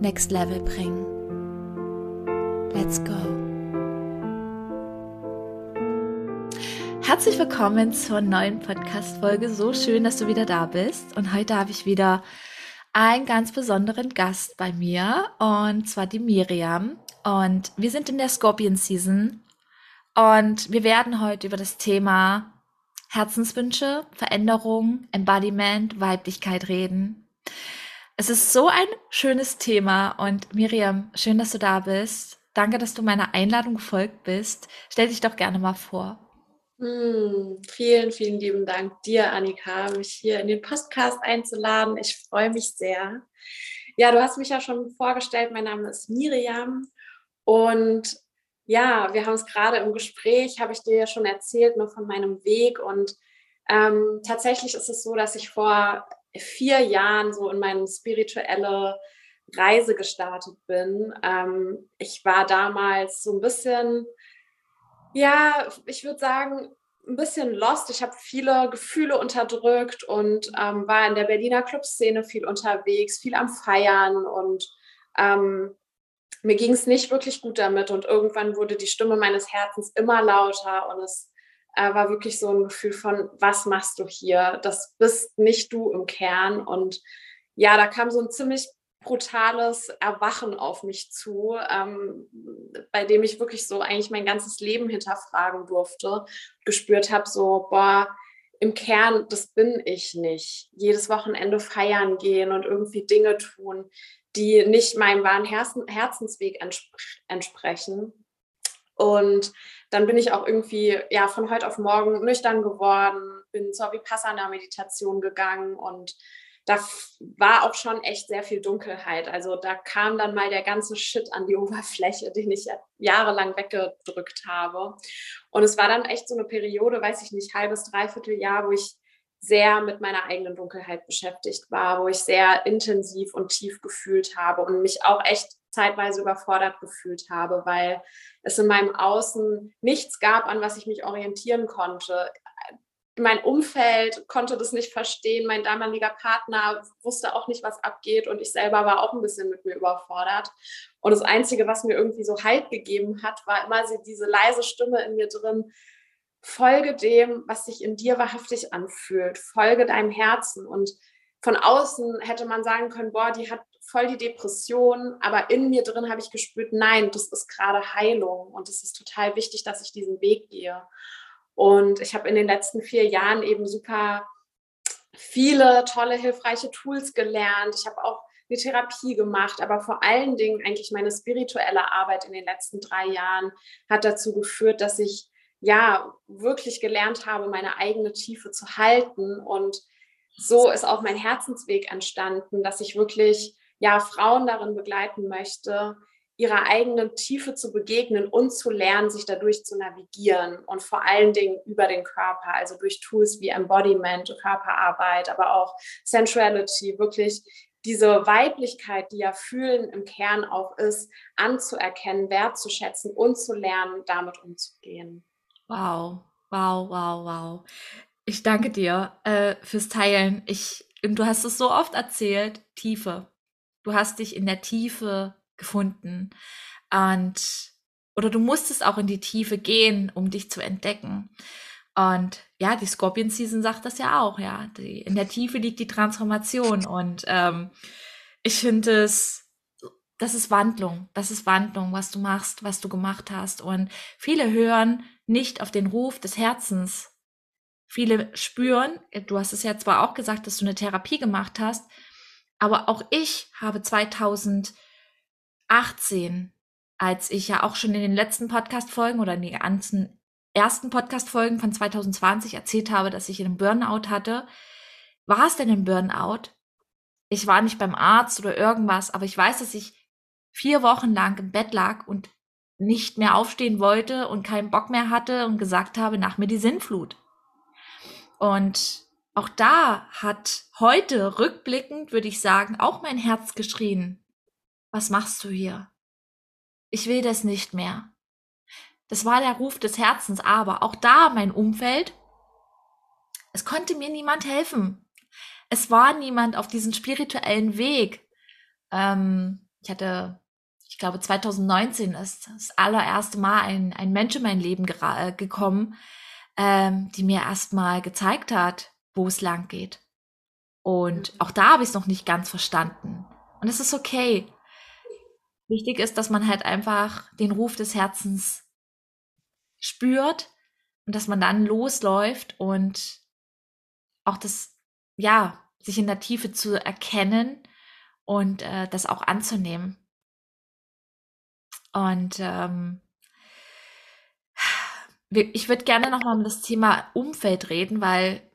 Next Level bringen. Let's go. Herzlich willkommen zur neuen Podcast-Folge. So schön, dass du wieder da bist. Und heute habe ich wieder einen ganz besonderen Gast bei mir und zwar die Miriam. Und wir sind in der Scorpion Season und wir werden heute über das Thema Herzenswünsche, Veränderung, Embodiment, Weiblichkeit reden. Es ist so ein schönes Thema und Miriam, schön, dass du da bist. Danke, dass du meiner Einladung gefolgt bist. Stell dich doch gerne mal vor. Mm, vielen, vielen lieben Dank dir, Annika, mich hier in den Podcast einzuladen. Ich freue mich sehr. Ja, du hast mich ja schon vorgestellt. Mein Name ist Miriam und ja, wir haben es gerade im Gespräch, habe ich dir ja schon erzählt, nur von meinem Weg und ähm, tatsächlich ist es so, dass ich vor vier Jahren so in meine spirituelle Reise gestartet bin. Ähm, ich war damals so ein bisschen, ja, ich würde sagen, ein bisschen lost. Ich habe viele Gefühle unterdrückt und ähm, war in der Berliner Clubszene viel unterwegs, viel am Feiern und ähm, mir ging es nicht wirklich gut damit und irgendwann wurde die Stimme meines Herzens immer lauter und es äh, war wirklich so ein Gefühl von, was machst du hier? Das bist nicht du im Kern. Und ja, da kam so ein ziemlich brutales Erwachen auf mich zu, ähm, bei dem ich wirklich so eigentlich mein ganzes Leben hinterfragen durfte, gespürt habe, so, boah, im Kern, das bin ich nicht. Jedes Wochenende feiern gehen und irgendwie Dinge tun, die nicht meinem wahren Herzensweg entsprechen. Und dann bin ich auch irgendwie ja von heute auf morgen nüchtern geworden, bin zur Vipassana-Meditation gegangen und da war auch schon echt sehr viel Dunkelheit. Also da kam dann mal der ganze Shit an die Oberfläche, den ich jahrelang weggedrückt habe. Und es war dann echt so eine Periode, weiß ich nicht, halbes, dreiviertel Jahr, wo ich sehr mit meiner eigenen Dunkelheit beschäftigt war, wo ich sehr intensiv und tief gefühlt habe und mich auch echt zeitweise überfordert gefühlt habe, weil es in meinem Außen nichts gab, an was ich mich orientieren konnte. Mein Umfeld konnte das nicht verstehen, mein damaliger Partner wusste auch nicht, was abgeht und ich selber war auch ein bisschen mit mir überfordert. Und das Einzige, was mir irgendwie so Halt gegeben hat, war immer diese leise Stimme in mir drin, folge dem, was sich in dir wahrhaftig anfühlt, folge deinem Herzen. Und von außen hätte man sagen können, boah, die hat voll die Depression, aber in mir drin habe ich gespürt, nein, das ist gerade Heilung und es ist total wichtig, dass ich diesen Weg gehe. Und ich habe in den letzten vier Jahren eben super viele tolle, hilfreiche Tools gelernt. Ich habe auch eine Therapie gemacht, aber vor allen Dingen eigentlich meine spirituelle Arbeit in den letzten drei Jahren hat dazu geführt, dass ich ja wirklich gelernt habe, meine eigene Tiefe zu halten. Und so ist auch mein Herzensweg entstanden, dass ich wirklich ja Frauen darin begleiten möchte, ihrer eigenen Tiefe zu begegnen und zu lernen, sich dadurch zu navigieren und vor allen Dingen über den Körper, also durch Tools wie Embodiment, Körperarbeit, aber auch Sensuality, wirklich diese Weiblichkeit, die ja fühlen im Kern auch ist, anzuerkennen, wertzuschätzen und zu lernen, damit umzugehen. Wow, wow, wow, wow. Ich danke dir äh, fürs Teilen. Ich, du hast es so oft erzählt, Tiefe. Du hast dich in der Tiefe gefunden. Und, oder du musstest auch in die Tiefe gehen, um dich zu entdecken. Und ja, die Scorpion Season sagt das ja auch, ja. Die, in der Tiefe liegt die Transformation. Und ähm, ich finde es, das ist Wandlung. Das ist Wandlung, was du machst, was du gemacht hast. Und viele hören nicht auf den Ruf des Herzens. Viele spüren, du hast es ja zwar auch gesagt, dass du eine Therapie gemacht hast, aber auch ich habe 2018, als ich ja auch schon in den letzten Podcast-Folgen oder in den ganzen ersten Podcast-Folgen von 2020 erzählt habe, dass ich einen Burnout hatte, war es denn ein Burnout? Ich war nicht beim Arzt oder irgendwas, aber ich weiß, dass ich vier Wochen lang im Bett lag und nicht mehr aufstehen wollte und keinen Bock mehr hatte und gesagt habe, nach mir die Sinnflut. Und auch da hat heute rückblickend, würde ich sagen, auch mein Herz geschrien. Was machst du hier? Ich will das nicht mehr. Das war der Ruf des Herzens, aber auch da mein Umfeld, es konnte mir niemand helfen. Es war niemand auf diesem spirituellen Weg. Ähm, ich hatte, ich glaube, 2019 ist das allererste Mal ein, ein Mensch in mein Leben äh, gekommen, ähm, die mir erstmal gezeigt hat, wo es lang geht. Und auch da habe ich es noch nicht ganz verstanden. Und es ist okay. Wichtig ist, dass man halt einfach den Ruf des Herzens spürt und dass man dann losläuft und auch das, ja, sich in der Tiefe zu erkennen und äh, das auch anzunehmen. Und ähm, ich würde gerne noch mal um das Thema Umfeld reden, weil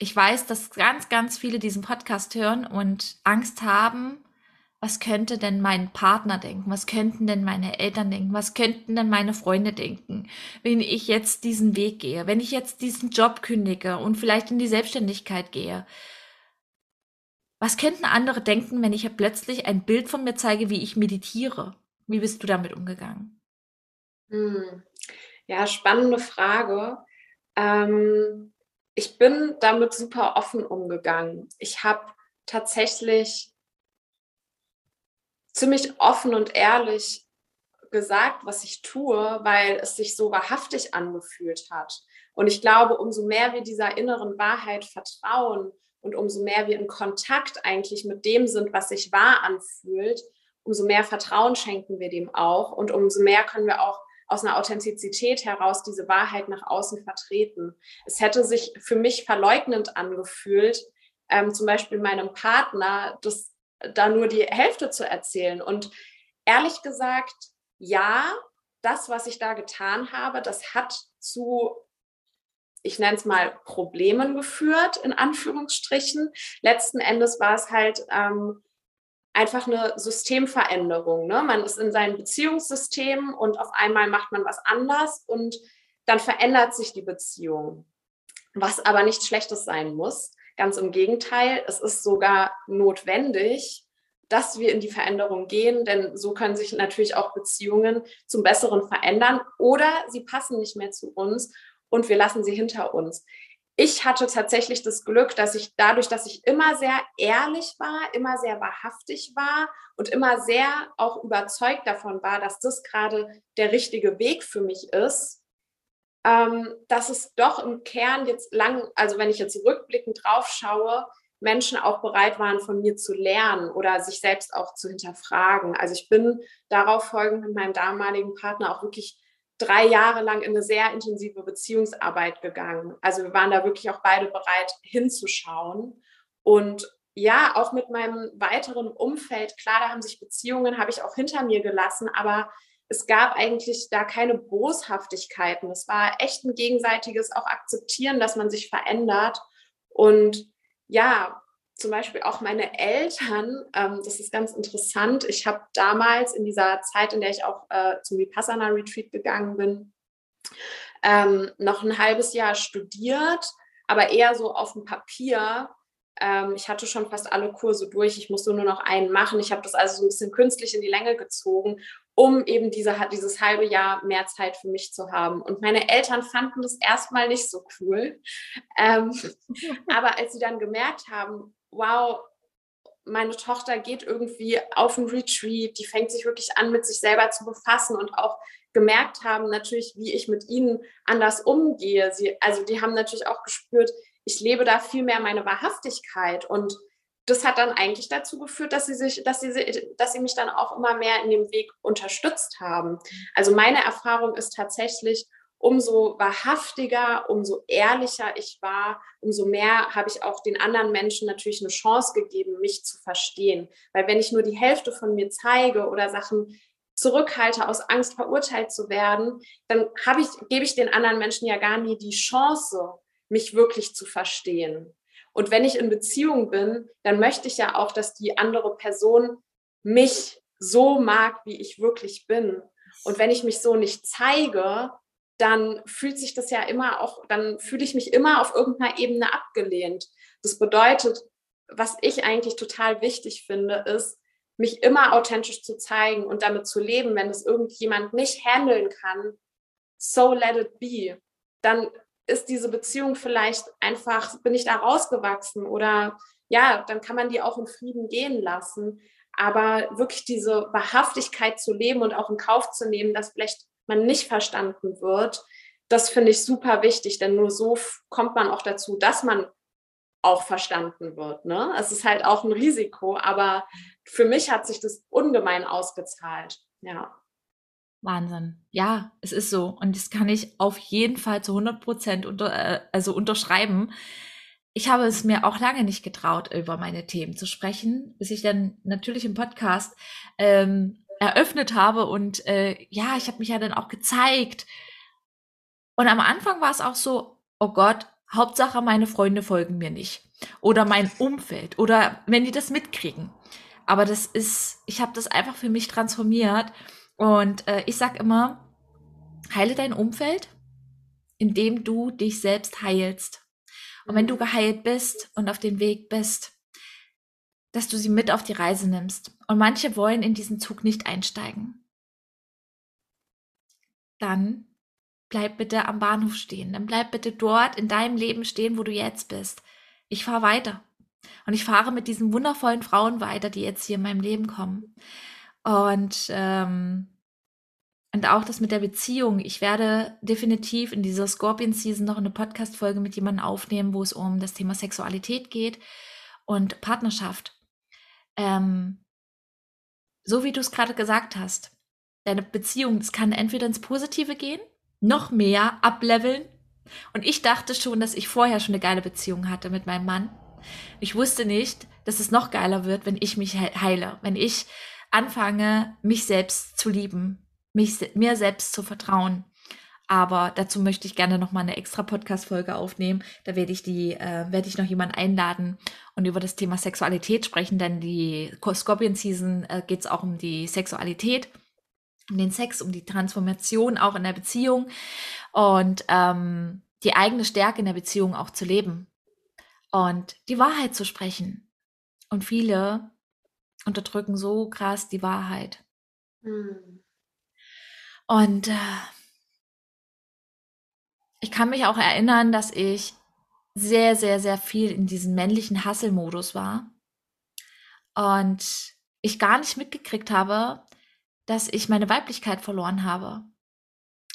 ich weiß, dass ganz, ganz viele diesen Podcast hören und Angst haben, was könnte denn mein Partner denken? Was könnten denn meine Eltern denken? Was könnten denn meine Freunde denken, wenn ich jetzt diesen Weg gehe, wenn ich jetzt diesen Job kündige und vielleicht in die Selbstständigkeit gehe? Was könnten andere denken, wenn ich plötzlich ein Bild von mir zeige, wie ich meditiere? Wie bist du damit umgegangen? Hm. Ja, spannende Frage. Ähm, ich bin damit super offen umgegangen. Ich habe tatsächlich ziemlich offen und ehrlich gesagt, was ich tue, weil es sich so wahrhaftig angefühlt hat. Und ich glaube, umso mehr wir dieser inneren Wahrheit vertrauen und umso mehr wir in Kontakt eigentlich mit dem sind, was sich wahr anfühlt, umso mehr Vertrauen schenken wir dem auch und umso mehr können wir auch aus einer Authentizität heraus diese Wahrheit nach außen vertreten. Es hätte sich für mich verleugnend angefühlt, ähm, zum Beispiel meinem Partner das da nur die Hälfte zu erzählen. Und ehrlich gesagt, ja, das, was ich da getan habe, das hat zu, ich nenne es mal, Problemen geführt, in Anführungsstrichen. Letzten Endes war es halt ähm, einfach eine Systemveränderung. Ne? Man ist in seinem Beziehungssystem und auf einmal macht man was anders und dann verändert sich die Beziehung. Was aber nichts Schlechtes sein muss. Ganz im Gegenteil, es ist sogar notwendig, dass wir in die Veränderung gehen, denn so können sich natürlich auch Beziehungen zum Besseren verändern oder sie passen nicht mehr zu uns und wir lassen sie hinter uns. Ich hatte tatsächlich das Glück, dass ich dadurch, dass ich immer sehr ehrlich war, immer sehr wahrhaftig war und immer sehr auch überzeugt davon war, dass das gerade der richtige Weg für mich ist, ähm, dass es doch im Kern jetzt lang, also wenn ich jetzt rückblickend drauf schaue, Menschen auch bereit waren, von mir zu lernen oder sich selbst auch zu hinterfragen. Also ich bin darauf folgend mit meinem damaligen Partner auch wirklich drei Jahre lang in eine sehr intensive Beziehungsarbeit gegangen. Also wir waren da wirklich auch beide bereit hinzuschauen. Und ja, auch mit meinem weiteren Umfeld, klar, da haben sich Beziehungen, habe ich auch hinter mir gelassen, aber es gab eigentlich da keine Boshaftigkeiten. Es war echt ein gegenseitiges auch akzeptieren, dass man sich verändert. Und ja, zum Beispiel auch meine Eltern, ähm, das ist ganz interessant. Ich habe damals in dieser Zeit, in der ich auch äh, zum Vipassana Retreat gegangen bin, ähm, noch ein halbes Jahr studiert, aber eher so auf dem Papier. Ähm, ich hatte schon fast alle Kurse durch. Ich musste nur noch einen machen. Ich habe das also so ein bisschen künstlich in die Länge gezogen um eben diese, dieses halbe Jahr mehr Zeit für mich zu haben. Und meine Eltern fanden das erstmal nicht so cool. Ähm, aber als sie dann gemerkt haben, wow, meine Tochter geht irgendwie auf ein Retreat, die fängt sich wirklich an, mit sich selber zu befassen und auch gemerkt haben natürlich, wie ich mit ihnen anders umgehe. Sie, also die haben natürlich auch gespürt, ich lebe da viel mehr meine Wahrhaftigkeit und das hat dann eigentlich dazu geführt, dass sie sich, dass sie, dass sie mich dann auch immer mehr in dem Weg unterstützt haben. Also meine Erfahrung ist tatsächlich, umso wahrhaftiger, umso ehrlicher ich war, umso mehr habe ich auch den anderen Menschen natürlich eine Chance gegeben, mich zu verstehen. Weil wenn ich nur die Hälfte von mir zeige oder Sachen zurückhalte aus Angst verurteilt zu werden, dann habe ich, gebe ich den anderen Menschen ja gar nie die Chance, mich wirklich zu verstehen. Und wenn ich in Beziehung bin, dann möchte ich ja auch, dass die andere Person mich so mag, wie ich wirklich bin. Und wenn ich mich so nicht zeige, dann fühlt sich das ja immer auch, dann fühle ich mich immer auf irgendeiner Ebene abgelehnt. Das bedeutet, was ich eigentlich total wichtig finde, ist, mich immer authentisch zu zeigen und damit zu leben, wenn es irgendjemand nicht handeln kann, so let it be. Dann ist diese Beziehung vielleicht einfach, bin ich da rausgewachsen oder ja, dann kann man die auch in Frieden gehen lassen. Aber wirklich diese Wahrhaftigkeit zu leben und auch in Kauf zu nehmen, dass vielleicht man nicht verstanden wird, das finde ich super wichtig, denn nur so kommt man auch dazu, dass man auch verstanden wird. Ne? Es ist halt auch ein Risiko, aber für mich hat sich das ungemein ausgezahlt. Ja. Wahnsinn. Ja, es ist so. Und das kann ich auf jeden Fall zu 100 Prozent unter, äh, also unterschreiben. Ich habe es mir auch lange nicht getraut, über meine Themen zu sprechen, bis ich dann natürlich im Podcast ähm, eröffnet habe und äh, ja, ich habe mich ja dann auch gezeigt. Und am Anfang war es auch so, oh Gott, Hauptsache meine Freunde folgen mir nicht oder mein Umfeld oder wenn die das mitkriegen. Aber das ist, ich habe das einfach für mich transformiert und äh, ich sag immer, heile dein Umfeld, indem du dich selbst heilst. Und wenn du geheilt bist und auf dem Weg bist, dass du sie mit auf die Reise nimmst. Und manche wollen in diesen Zug nicht einsteigen. Dann bleib bitte am Bahnhof stehen. Dann bleib bitte dort in deinem Leben stehen, wo du jetzt bist. Ich fahre weiter. Und ich fahre mit diesen wundervollen Frauen weiter, die jetzt hier in meinem Leben kommen. Und, ähm, und auch das mit der Beziehung. Ich werde definitiv in dieser Scorpion Season noch eine Podcast-Folge mit jemandem aufnehmen, wo es um das Thema Sexualität geht und Partnerschaft. Ähm, so wie du es gerade gesagt hast, deine Beziehung, das kann entweder ins Positive gehen, noch mehr ableveln. Und ich dachte schon, dass ich vorher schon eine geile Beziehung hatte mit meinem Mann. Ich wusste nicht, dass es noch geiler wird, wenn ich mich heile, wenn ich anfange, mich selbst zu lieben, mich, mir selbst zu vertrauen. Aber dazu möchte ich gerne noch mal eine extra Podcast-Folge aufnehmen. Da werde ich die, äh, werde ich noch jemanden einladen und über das Thema Sexualität sprechen, denn die Scorpion Season äh, geht es auch um die Sexualität, um den Sex, um die Transformation auch in der Beziehung und ähm, die eigene Stärke in der Beziehung auch zu leben und die Wahrheit zu sprechen. Und viele unterdrücken so krass die Wahrheit. Mhm. Und äh, ich kann mich auch erinnern, dass ich sehr, sehr, sehr viel in diesem männlichen Hasselmodus war und ich gar nicht mitgekriegt habe, dass ich meine Weiblichkeit verloren habe.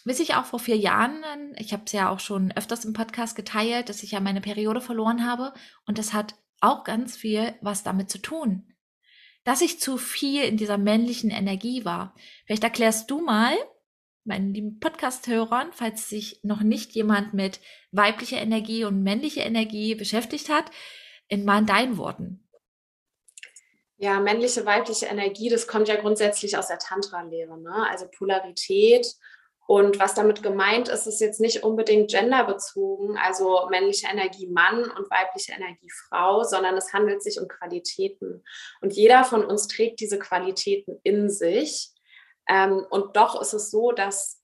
Bis ich auch vor vier Jahren, ich habe es ja auch schon öfters im Podcast geteilt, dass ich ja meine Periode verloren habe und das hat auch ganz viel was damit zu tun, dass ich zu viel in dieser männlichen Energie war. Vielleicht erklärst du mal, meinen lieben Podcast-Hörern, falls sich noch nicht jemand mit weiblicher Energie und männlicher Energie beschäftigt hat, in mal deinen Worten. Ja, männliche, weibliche Energie, das kommt ja grundsätzlich aus der Tantra-Lehre, ne? also Polarität. Und was damit gemeint ist, ist jetzt nicht unbedingt genderbezogen, also männliche Energie Mann und weibliche Energie Frau, sondern es handelt sich um Qualitäten. Und jeder von uns trägt diese Qualitäten in sich. Ähm, und doch ist es so, dass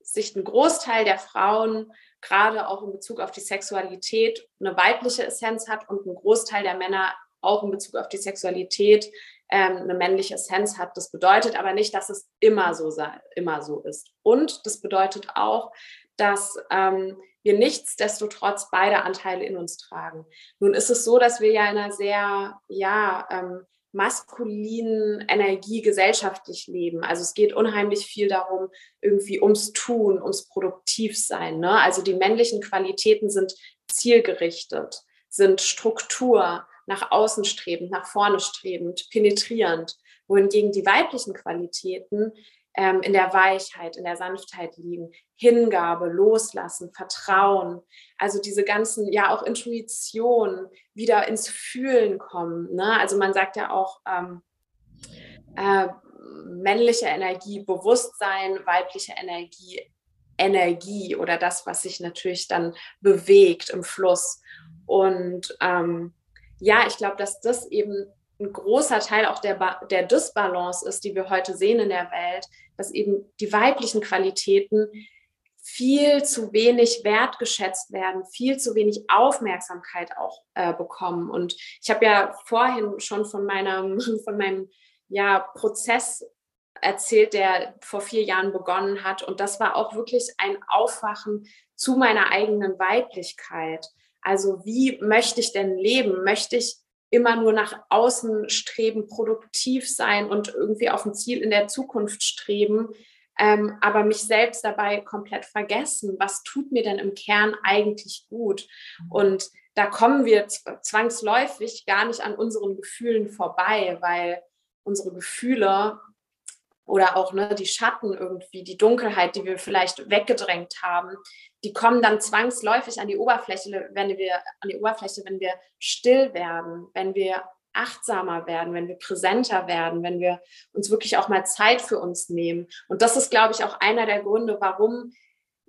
sich ein Großteil der Frauen gerade auch in Bezug auf die Sexualität eine weibliche Essenz hat und ein Großteil der Männer auch in Bezug auf die Sexualität ähm, eine männliche Essenz hat. Das bedeutet aber nicht, dass es immer so, immer so ist. Und das bedeutet auch, dass ähm, wir nichtsdestotrotz beide Anteile in uns tragen. Nun ist es so, dass wir ja in einer sehr, ja, ähm, maskulinen Energie gesellschaftlich leben. Also es geht unheimlich viel darum, irgendwie ums Tun, ums Produktivsein. Ne? Also die männlichen Qualitäten sind zielgerichtet, sind Struktur, nach außen strebend, nach vorne strebend, penetrierend, wohingegen die weiblichen Qualitäten ähm, in der Weichheit, in der Sanftheit liegen, Hingabe, Loslassen, Vertrauen, also diese ganzen, ja auch Intuition, wieder ins Fühlen kommen. Ne? Also man sagt ja auch, ähm, äh, männliche Energie, Bewusstsein, weibliche Energie, Energie oder das, was sich natürlich dann bewegt im Fluss. Und ähm, ja, ich glaube, dass das eben ein großer Teil auch der, ba der Dysbalance ist, die wir heute sehen in der Welt, dass eben die weiblichen Qualitäten viel zu wenig wertgeschätzt werden, viel zu wenig Aufmerksamkeit auch äh, bekommen. Und ich habe ja vorhin schon von meinem, von meinem ja, Prozess erzählt, der vor vier Jahren begonnen hat. Und das war auch wirklich ein Aufwachen zu meiner eigenen Weiblichkeit. Also wie möchte ich denn leben? Möchte ich immer nur nach außen streben, produktiv sein und irgendwie auf ein Ziel in der Zukunft streben, ähm, aber mich selbst dabei komplett vergessen. Was tut mir denn im Kern eigentlich gut? Und da kommen wir zwangsläufig gar nicht an unseren Gefühlen vorbei, weil unsere Gefühle oder auch ne, die Schatten irgendwie, die Dunkelheit, die wir vielleicht weggedrängt haben, die kommen dann zwangsläufig an die Oberfläche, wenn wir an die Oberfläche, wenn wir still werden, wenn wir achtsamer werden, wenn wir präsenter werden, wenn wir uns wirklich auch mal Zeit für uns nehmen. Und das ist, glaube ich, auch einer der Gründe, warum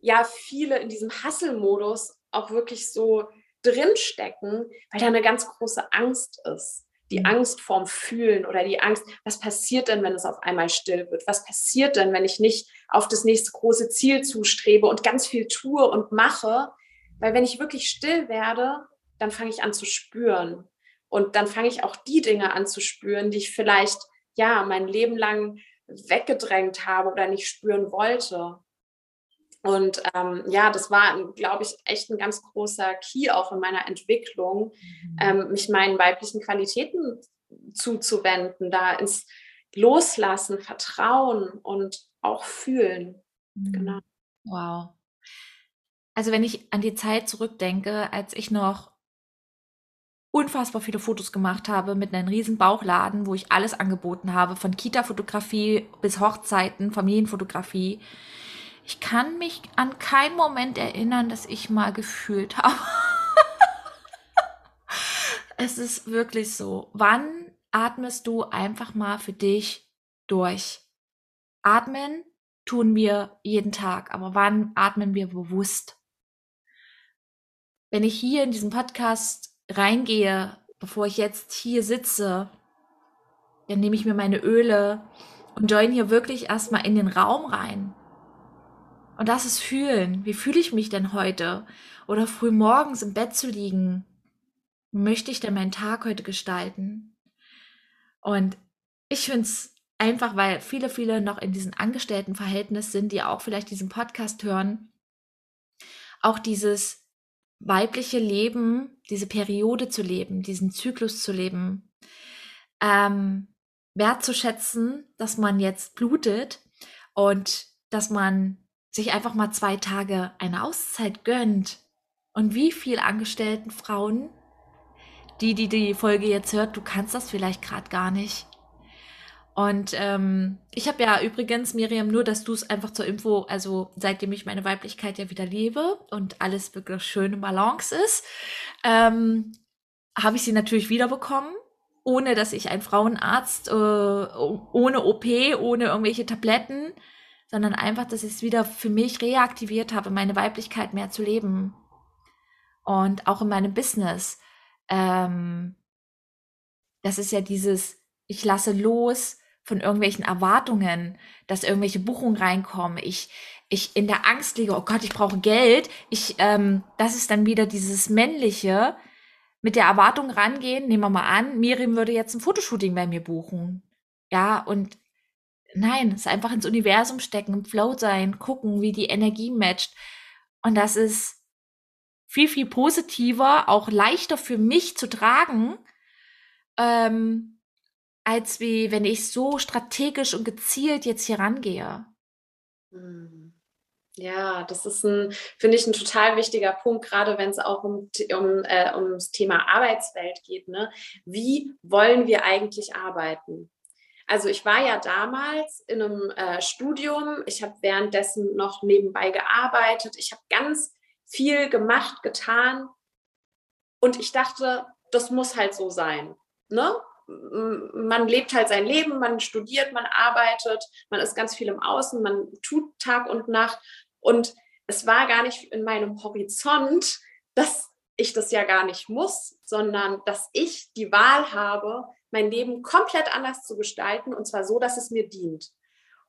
ja viele in diesem Hustle-Modus auch wirklich so drinstecken, weil da eine ganz große Angst ist die mhm. Angst vorm Fühlen oder die Angst, was passiert denn, wenn es auf einmal still wird? Was passiert denn, wenn ich nicht auf das nächste große Ziel zustrebe und ganz viel tue und mache? Weil wenn ich wirklich still werde, dann fange ich an zu spüren. Und dann fange ich auch die Dinge an zu spüren, die ich vielleicht, ja, mein Leben lang weggedrängt habe oder nicht spüren wollte. Und ähm, ja, das war, glaube ich, echt ein ganz großer Key auch in meiner Entwicklung, mhm. ähm, mich meinen weiblichen Qualitäten zuzuwenden, da ins Loslassen, Vertrauen und auch fühlen. Mhm. Genau. Wow. Also wenn ich an die Zeit zurückdenke, als ich noch unfassbar viele Fotos gemacht habe mit einem riesen Bauchladen, wo ich alles angeboten habe, von Kita-Fotografie bis Hochzeiten, Familienfotografie ich kann mich an keinen Moment erinnern, dass ich mal gefühlt habe. es ist wirklich so. Wann atmest du einfach mal für dich durch? Atmen tun wir jeden Tag, aber wann atmen wir bewusst? Wenn ich hier in diesen Podcast reingehe, bevor ich jetzt hier sitze, dann nehme ich mir meine Öle und join hier wirklich erstmal in den Raum rein. Und das ist fühlen. Wie fühle ich mich denn heute? Oder früh morgens im Bett zu liegen. Wie möchte ich denn meinen Tag heute gestalten? Und ich finde es einfach, weil viele, viele noch in diesem Angestelltenverhältnis sind, die auch vielleicht diesen Podcast hören, auch dieses weibliche Leben, diese Periode zu leben, diesen Zyklus zu leben, ähm, wertzuschätzen, dass man jetzt blutet und dass man sich einfach mal zwei Tage eine Auszeit gönnt. Und wie viele angestellten Frauen, die, die die Folge jetzt hört, du kannst das vielleicht gerade gar nicht. Und ähm, ich habe ja übrigens, Miriam, nur, dass du es einfach zur Info, also seitdem ich meine Weiblichkeit ja wieder lebe und alles wirklich schön im Balance ist, ähm, habe ich sie natürlich wiederbekommen, ohne dass ich ein Frauenarzt, äh, ohne OP, ohne irgendwelche Tabletten, sondern einfach, dass ich es wieder für mich reaktiviert habe, meine Weiblichkeit mehr zu leben. Und auch in meinem Business. Ähm, das ist ja dieses, ich lasse los von irgendwelchen Erwartungen, dass irgendwelche Buchungen reinkommen. Ich, ich in der Angst liege, oh Gott, ich brauche Geld. Ich, ähm, das ist dann wieder dieses männliche, mit der Erwartung rangehen. Nehmen wir mal an, Miriam würde jetzt ein Fotoshooting bei mir buchen. Ja, und Nein, es einfach ins Universum stecken, im Flow sein, gucken, wie die Energie matcht. Und das ist viel, viel positiver, auch leichter für mich zu tragen, ähm, als wie wenn ich so strategisch und gezielt jetzt hier rangehe. Hm. Ja, das ist ein, finde ich, ein total wichtiger Punkt, gerade wenn es auch um, um, äh, ums Thema Arbeitswelt geht. Ne? Wie wollen wir eigentlich arbeiten? Also ich war ja damals in einem äh, Studium, ich habe währenddessen noch nebenbei gearbeitet, ich habe ganz viel gemacht, getan und ich dachte, das muss halt so sein. Ne? Man lebt halt sein Leben, man studiert, man arbeitet, man ist ganz viel im Außen, man tut Tag und Nacht und es war gar nicht in meinem Horizont, dass ich das ja gar nicht muss, sondern dass ich die Wahl habe, mein Leben komplett anders zu gestalten und zwar so, dass es mir dient.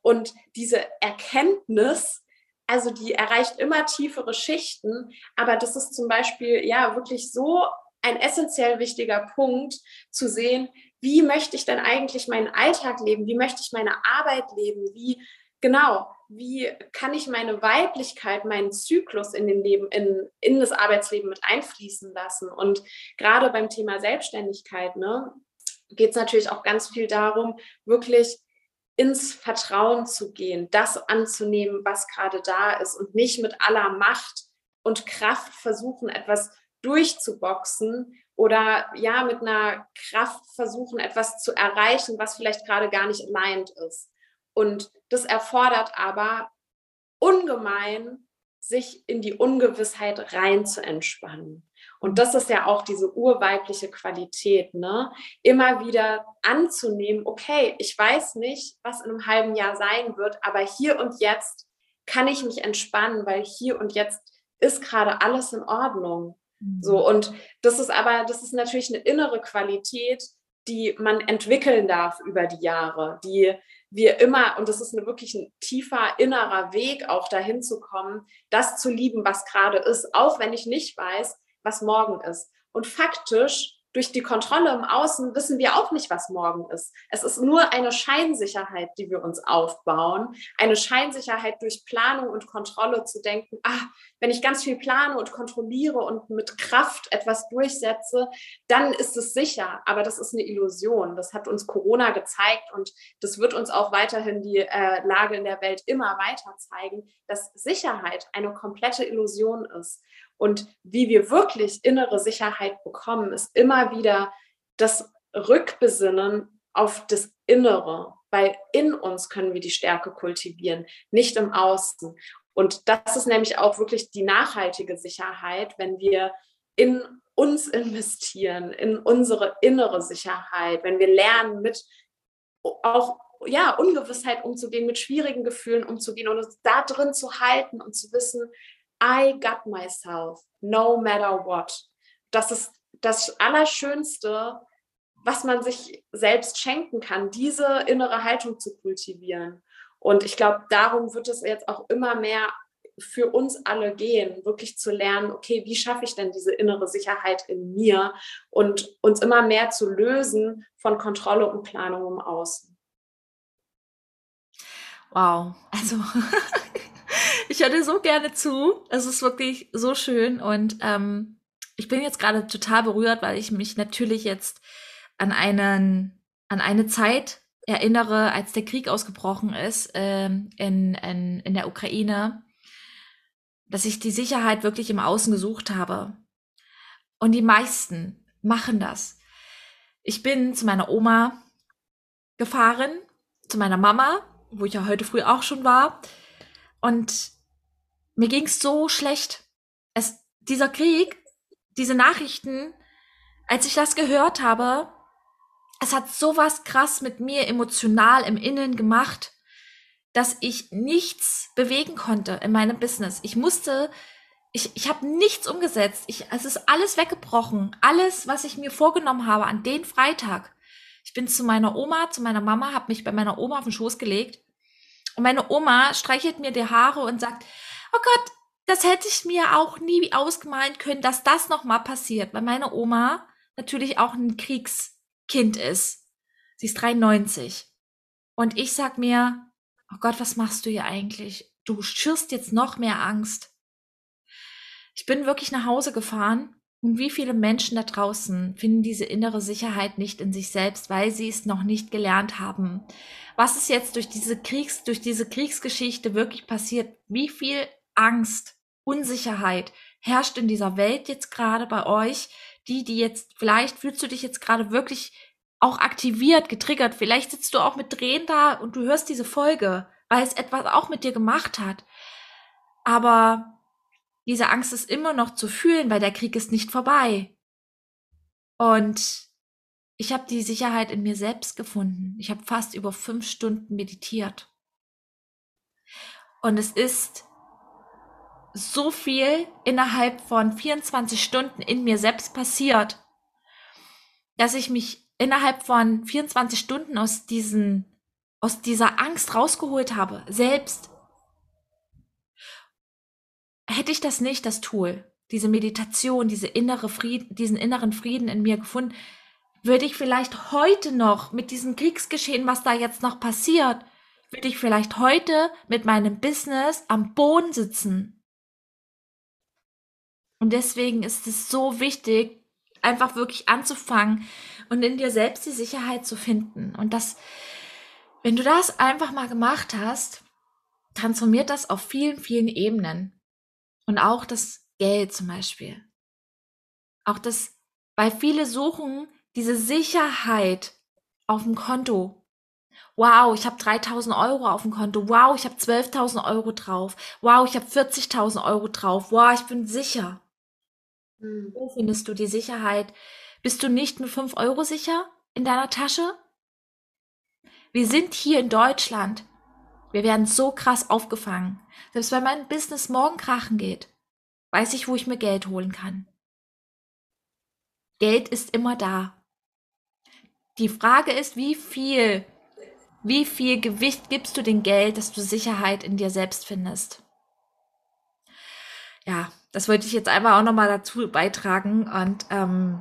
Und diese Erkenntnis, also die erreicht immer tiefere Schichten, aber das ist zum Beispiel ja wirklich so ein essentiell wichtiger Punkt zu sehen, wie möchte ich denn eigentlich meinen Alltag leben? Wie möchte ich meine Arbeit leben? Wie genau, wie kann ich meine Weiblichkeit, meinen Zyklus in den Leben, in, in das Arbeitsleben mit einfließen lassen? Und gerade beim Thema Selbstständigkeit, ne, geht es natürlich auch ganz viel darum, wirklich ins Vertrauen zu gehen, das anzunehmen, was gerade da ist und nicht mit aller Macht und Kraft versuchen, etwas durchzuboxen oder ja, mit einer Kraft versuchen, etwas zu erreichen, was vielleicht gerade gar nicht aligned ist. Und das erfordert aber ungemein, sich in die Ungewissheit rein zu entspannen. Und das ist ja auch diese urweibliche Qualität, ne? Immer wieder anzunehmen, okay, ich weiß nicht, was in einem halben Jahr sein wird, aber hier und jetzt kann ich mich entspannen, weil hier und jetzt ist gerade alles in Ordnung. So, mhm. und das ist aber, das ist natürlich eine innere Qualität, die man entwickeln darf über die Jahre, die wir immer, und das ist eine, wirklich ein tiefer innerer Weg, auch dahin zu kommen, das zu lieben, was gerade ist, auch wenn ich nicht weiß, was morgen ist. Und faktisch durch die Kontrolle im Außen wissen wir auch nicht, was morgen ist. Es ist nur eine Scheinsicherheit, die wir uns aufbauen. Eine Scheinsicherheit durch Planung und Kontrolle zu denken, ah, wenn ich ganz viel plane und kontrolliere und mit Kraft etwas durchsetze, dann ist es sicher. Aber das ist eine Illusion. Das hat uns Corona gezeigt und das wird uns auch weiterhin die äh, Lage in der Welt immer weiter zeigen, dass Sicherheit eine komplette Illusion ist. Und wie wir wirklich innere Sicherheit bekommen, ist immer wieder das Rückbesinnen auf das Innere, weil in uns können wir die Stärke kultivieren, nicht im Außen. Und das ist nämlich auch wirklich die nachhaltige Sicherheit, wenn wir in uns investieren, in unsere innere Sicherheit, wenn wir lernen, mit auch ja, Ungewissheit umzugehen, mit schwierigen Gefühlen umzugehen und uns da drin zu halten und zu wissen, I got myself, no matter what. Das ist das Allerschönste, was man sich selbst schenken kann, diese innere Haltung zu kultivieren. Und ich glaube, darum wird es jetzt auch immer mehr für uns alle gehen, wirklich zu lernen, okay, wie schaffe ich denn diese innere Sicherheit in mir und uns immer mehr zu lösen von Kontrolle und Planung im Außen. Wow, also ich höre dir so gerne zu. Es ist wirklich so schön und ähm, ich bin jetzt gerade total berührt, weil ich mich natürlich jetzt an einen an eine Zeit erinnere, als der Krieg ausgebrochen ist ähm, in, in, in der Ukraine, dass ich die Sicherheit wirklich im Außen gesucht habe. Und die meisten machen das. Ich bin zu meiner Oma gefahren, zu meiner Mama, wo ich ja heute früh auch schon war. Und mir ging's so schlecht. Es, dieser Krieg, diese Nachrichten, als ich das gehört habe, es hat sowas krass mit mir emotional im Innen gemacht, dass ich nichts bewegen konnte in meinem Business. Ich musste, ich, ich habe nichts umgesetzt. Ich, es ist alles weggebrochen. Alles, was ich mir vorgenommen habe an den Freitag. Ich bin zu meiner Oma, zu meiner Mama, habe mich bei meiner Oma auf den Schoß gelegt. Und meine Oma streichelt mir die Haare und sagt, oh Gott, das hätte ich mir auch nie ausgemalen können, dass das nochmal passiert, weil meine Oma natürlich auch ein Kriegskind ist. Sie ist 93. Und ich sag mir, oh Gott, was machst du hier eigentlich? Du schürst jetzt noch mehr Angst. Ich bin wirklich nach Hause gefahren und wie viele Menschen da draußen finden diese innere Sicherheit nicht in sich selbst, weil sie es noch nicht gelernt haben. Was ist jetzt durch diese Kriegs, durch diese Kriegsgeschichte wirklich passiert? Wie viel Angst, Unsicherheit herrscht in dieser Welt jetzt gerade bei euch? Die, die jetzt, vielleicht fühlst du dich jetzt gerade wirklich auch aktiviert, getriggert. Vielleicht sitzt du auch mit Drehen da und du hörst diese Folge, weil es etwas auch mit dir gemacht hat. Aber diese Angst ist immer noch zu fühlen, weil der Krieg ist nicht vorbei. Und ich habe die Sicherheit in mir selbst gefunden. Ich habe fast über fünf Stunden meditiert. Und es ist so viel innerhalb von 24 Stunden in mir selbst passiert, dass ich mich innerhalb von 24 Stunden aus diesen, aus dieser Angst rausgeholt habe, selbst, hätte ich das nicht, das Tool, diese Meditation, diese innere Frieden, diesen inneren Frieden in mir gefunden, würde ich vielleicht heute noch mit diesem Kriegsgeschehen, was da jetzt noch passiert, würde ich vielleicht heute mit meinem Business am Boden sitzen. Und deswegen ist es so wichtig, einfach wirklich anzufangen und in dir selbst die Sicherheit zu finden. Und das, wenn du das einfach mal gemacht hast, transformiert das auf vielen, vielen Ebenen. Und auch das Geld zum Beispiel. Auch das, weil viele suchen diese Sicherheit auf dem Konto. Wow, ich habe 3000 Euro auf dem Konto. Wow, ich habe 12.000 Euro drauf. Wow, ich habe 40.000 Euro drauf. Wow, ich bin sicher. Hm. Wo findest du die Sicherheit? Bist du nicht mit 5 Euro sicher in deiner Tasche? Wir sind hier in Deutschland. Wir werden so krass aufgefangen. Selbst wenn mein Business morgen krachen geht, weiß ich, wo ich mir Geld holen kann. Geld ist immer da. Die Frage ist, wie viel, wie viel Gewicht gibst du dem Geld, dass du Sicherheit in dir selbst findest? Ja, das wollte ich jetzt einfach auch nochmal dazu beitragen und, ähm,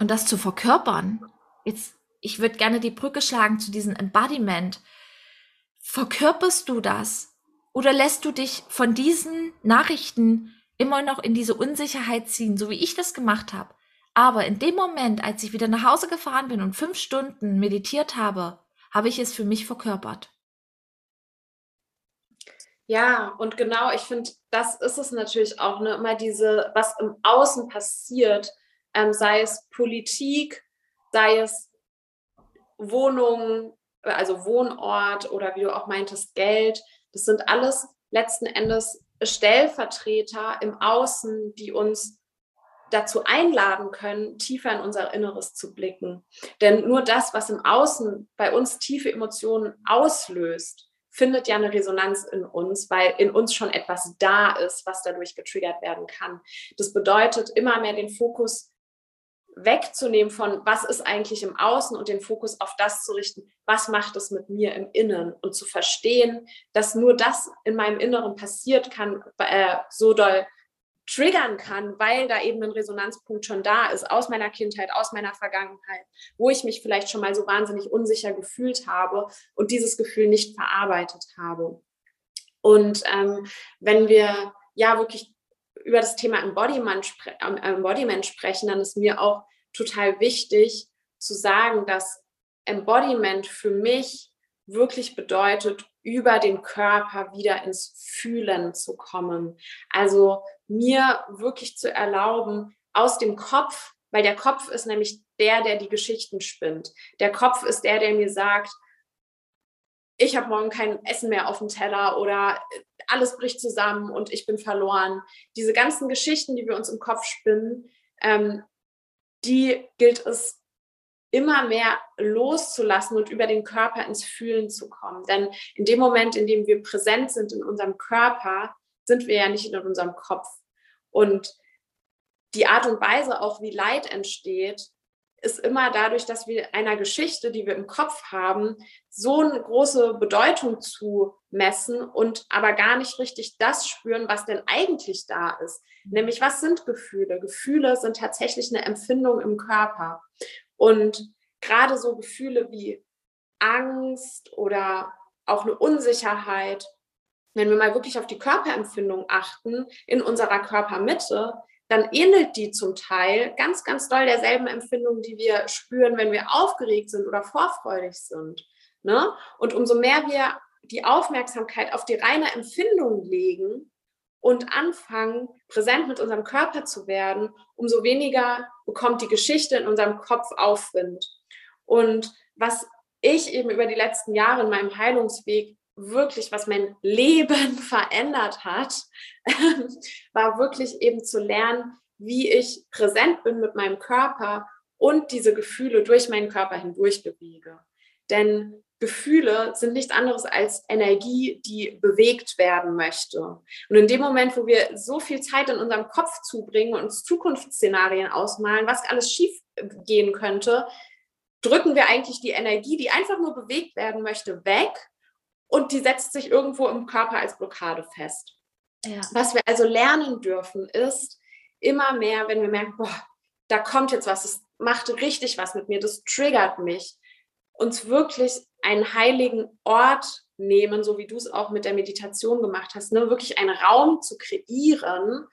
und das zu verkörpern. Jetzt, ich würde gerne die Brücke schlagen zu diesem Embodiment. Verkörperst du das? Oder lässt du dich von diesen Nachrichten immer noch in diese Unsicherheit ziehen, so wie ich das gemacht habe? Aber in dem Moment, als ich wieder nach Hause gefahren bin und fünf Stunden meditiert habe, habe ich es für mich verkörpert. Ja, und genau, ich finde, das ist es natürlich auch, ne, immer diese, was im Außen passiert, ähm, sei es Politik, sei es Wohnung, also Wohnort oder wie du auch meintest, Geld, das sind alles letzten Endes Stellvertreter im Außen, die uns dazu einladen können, tiefer in unser Inneres zu blicken. Denn nur das, was im Außen bei uns tiefe Emotionen auslöst, findet ja eine Resonanz in uns, weil in uns schon etwas da ist, was dadurch getriggert werden kann. Das bedeutet, immer mehr den Fokus wegzunehmen von, was ist eigentlich im Außen und den Fokus auf das zu richten, was macht es mit mir im Innen und zu verstehen, dass nur das in meinem Inneren passiert kann, äh, so doll triggern kann, weil da eben ein Resonanzpunkt schon da ist aus meiner Kindheit, aus meiner Vergangenheit, wo ich mich vielleicht schon mal so wahnsinnig unsicher gefühlt habe und dieses Gefühl nicht verarbeitet habe. Und ähm, wenn wir ja wirklich über das Thema Embodiment, spre ähm, Embodiment sprechen, dann ist mir auch total wichtig zu sagen, dass Embodiment für mich wirklich bedeutet, über den Körper wieder ins Fühlen zu kommen. Also mir wirklich zu erlauben, aus dem Kopf, weil der Kopf ist nämlich der, der die Geschichten spinnt. Der Kopf ist der, der mir sagt, ich habe morgen kein Essen mehr auf dem Teller oder alles bricht zusammen und ich bin verloren. Diese ganzen Geschichten, die wir uns im Kopf spinnen, ähm, die gilt es immer mehr loszulassen und über den Körper ins Fühlen zu kommen. Denn in dem Moment, in dem wir präsent sind in unserem Körper, sind wir ja nicht in unserem Kopf. Und die Art und Weise auch, wie Leid entsteht, ist immer dadurch, dass wir einer Geschichte, die wir im Kopf haben, so eine große Bedeutung zu messen und aber gar nicht richtig das spüren, was denn eigentlich da ist. Nämlich, was sind Gefühle? Gefühle sind tatsächlich eine Empfindung im Körper. Und gerade so Gefühle wie Angst oder auch eine Unsicherheit, wenn wir mal wirklich auf die Körperempfindung achten in unserer Körpermitte, dann ähnelt die zum Teil ganz, ganz doll derselben Empfindung, die wir spüren, wenn wir aufgeregt sind oder vorfreudig sind. Ne? Und umso mehr wir die Aufmerksamkeit auf die reine Empfindung legen und anfangen, präsent mit unserem Körper zu werden, umso weniger bekommt die Geschichte in unserem Kopf Aufwind. Und was ich eben über die letzten Jahre in meinem Heilungsweg wirklich, was mein Leben verändert hat, war wirklich eben zu lernen, wie ich präsent bin mit meinem Körper und diese Gefühle durch meinen Körper hindurch bewege. Denn Gefühle sind nichts anderes als Energie, die bewegt werden möchte. Und in dem Moment, wo wir so viel Zeit in unserem Kopf zubringen und uns Zukunftsszenarien ausmalen, was alles schief gehen könnte, drücken wir eigentlich die Energie, die einfach nur bewegt werden möchte, weg und die setzt sich irgendwo im Körper als Blockade fest. Ja. Was wir also lernen dürfen, ist immer mehr, wenn wir merken, boah, da kommt jetzt was, es macht richtig was mit mir, das triggert mich, uns wirklich einen heiligen Ort nehmen, so wie du es auch mit der Meditation gemacht hast, ne? wirklich einen Raum zu kreieren,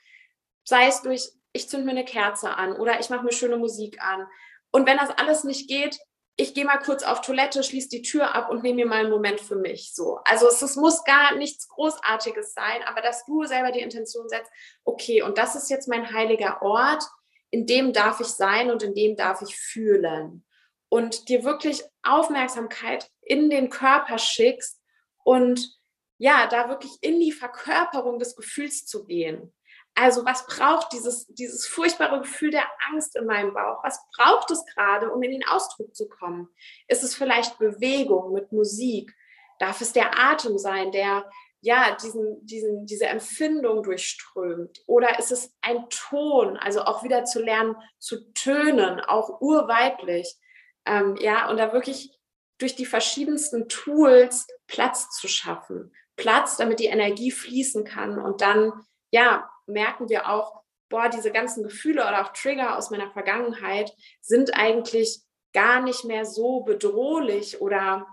sei es durch, ich zünde mir eine Kerze an oder ich mache mir schöne Musik an. Und wenn das alles nicht geht, ich gehe mal kurz auf Toilette, schließe die Tür ab und nehme mir mal einen Moment für mich. So. Also es, es, muss gar nichts Großartiges sein, aber dass du selber die Intention setzt, okay, und das ist jetzt mein heiliger Ort, in dem darf ich sein und in dem darf ich fühlen und dir wirklich Aufmerksamkeit in den Körper schickst und ja, da wirklich in die Verkörperung des Gefühls zu gehen. Also was braucht dieses, dieses furchtbare Gefühl der Angst in meinem Bauch? Was braucht es gerade, um in den Ausdruck zu kommen? Ist es vielleicht Bewegung mit Musik? Darf es der Atem sein, der ja diesen, diesen, diese Empfindung durchströmt? Oder ist es ein Ton, also auch wieder zu lernen zu tönen, auch urweiblich? Ähm, ja, und da wirklich durch die verschiedensten Tools Platz zu schaffen. Platz, damit die Energie fließen kann. Und dann, ja, merken wir auch, boah, diese ganzen Gefühle oder auch Trigger aus meiner Vergangenheit sind eigentlich gar nicht mehr so bedrohlich oder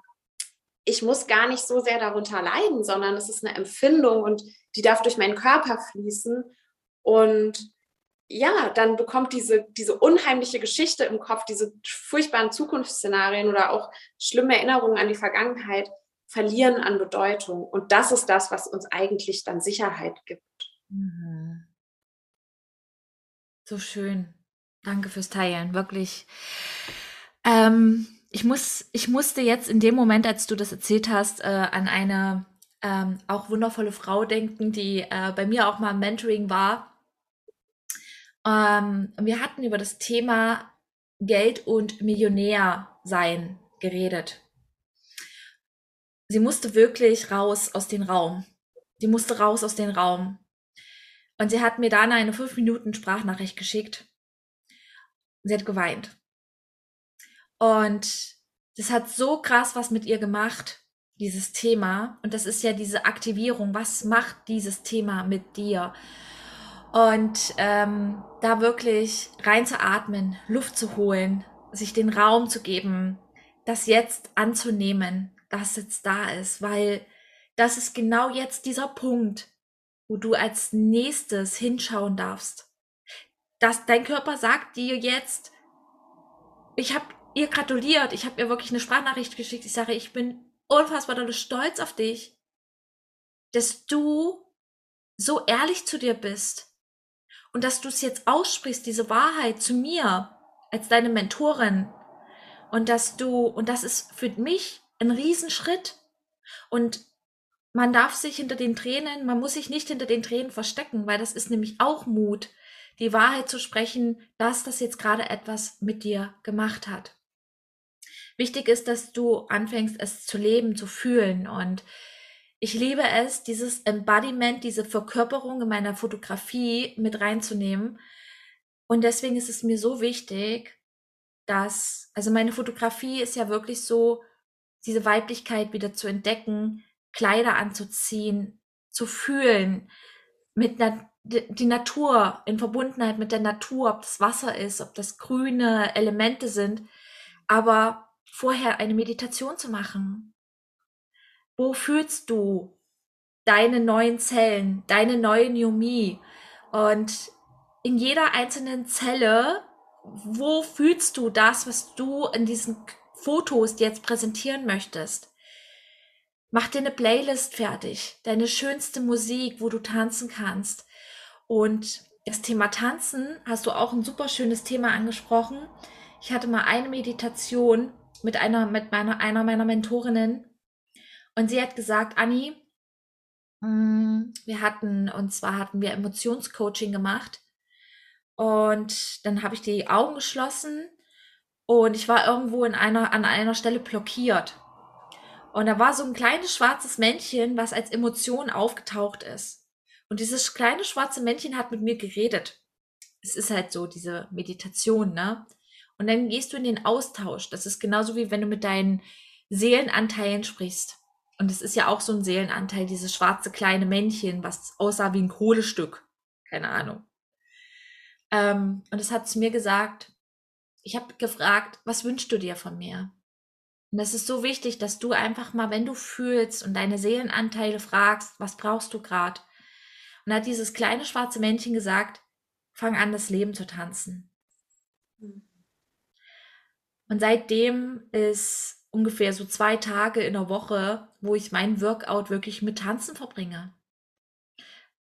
ich muss gar nicht so sehr darunter leiden, sondern es ist eine Empfindung und die darf durch meinen Körper fließen. Und ja, dann bekommt diese, diese unheimliche Geschichte im Kopf, diese furchtbaren Zukunftsszenarien oder auch schlimme Erinnerungen an die Vergangenheit verlieren an Bedeutung. Und das ist das, was uns eigentlich dann Sicherheit gibt. Mhm. So schön. Danke fürs Teilen, wirklich. Ähm, ich, muss, ich musste jetzt in dem Moment, als du das erzählt hast, äh, an eine ähm, auch wundervolle Frau denken, die äh, bei mir auch mal im Mentoring war ähm, wir hatten über das Thema Geld und Millionär sein geredet. Sie musste wirklich raus aus dem Raum. Sie musste raus aus dem Raum. Und sie hat mir dann eine fünf Minuten Sprachnachricht geschickt. Sie hat geweint. Und das hat so krass was mit ihr gemacht, dieses Thema. Und das ist ja diese Aktivierung. Was macht dieses Thema mit dir? Und ähm, da wirklich reinzuatmen, Luft zu holen, sich den Raum zu geben, das jetzt anzunehmen, dass jetzt da ist, weil das ist genau jetzt dieser Punkt, wo du als nächstes hinschauen darfst. Dass dein Körper sagt dir jetzt, ich habe ihr gratuliert, ich habe ihr wirklich eine Sprachnachricht geschickt, ich sage, ich bin unfassbar stolz auf dich, dass du so ehrlich zu dir bist, und dass du es jetzt aussprichst, diese Wahrheit zu mir als deine Mentorin. Und dass du, und das ist für mich ein Riesenschritt. Und man darf sich hinter den Tränen, man muss sich nicht hinter den Tränen verstecken, weil das ist nämlich auch Mut, die Wahrheit zu sprechen, dass das jetzt gerade etwas mit dir gemacht hat. Wichtig ist, dass du anfängst, es zu leben, zu fühlen. Und ich liebe es, dieses Embodiment, diese Verkörperung in meiner Fotografie mit reinzunehmen. Und deswegen ist es mir so wichtig, dass, also meine Fotografie ist ja wirklich so, diese Weiblichkeit wieder zu entdecken, Kleider anzuziehen, zu fühlen, mit na die Natur, in Verbundenheit mit der Natur, ob das Wasser ist, ob das grüne Elemente sind, aber vorher eine Meditation zu machen, wo fühlst du deine neuen Zellen, deine neue Myomie? Und in jeder einzelnen Zelle, wo fühlst du das, was du in diesen Fotos jetzt präsentieren möchtest? Mach dir eine Playlist fertig, deine schönste Musik, wo du tanzen kannst. Und das Thema Tanzen hast du auch ein super schönes Thema angesprochen. Ich hatte mal eine Meditation mit einer, mit meiner, einer meiner Mentorinnen und sie hat gesagt, Anni, mm, wir hatten, und zwar hatten wir Emotionscoaching gemacht. Und dann habe ich die Augen geschlossen und ich war irgendwo in einer, an einer Stelle blockiert. Und da war so ein kleines schwarzes Männchen, was als Emotion aufgetaucht ist. Und dieses kleine schwarze Männchen hat mit mir geredet. Es ist halt so diese Meditation, ne? Und dann gehst du in den Austausch. Das ist genauso wie wenn du mit deinen Seelenanteilen sprichst. Und es ist ja auch so ein Seelenanteil, dieses schwarze kleine Männchen, was aussah wie ein Kohlestück. Keine Ahnung. Ähm, und es hat zu mir gesagt, ich habe gefragt, was wünschst du dir von mir? Und das ist so wichtig, dass du einfach mal, wenn du fühlst und deine Seelenanteile fragst, was brauchst du gerade? Und hat dieses kleine schwarze Männchen gesagt, fang an, das Leben zu tanzen. Mhm. Und seitdem ist ungefähr so zwei Tage in der Woche, wo ich mein Workout wirklich mit Tanzen verbringe.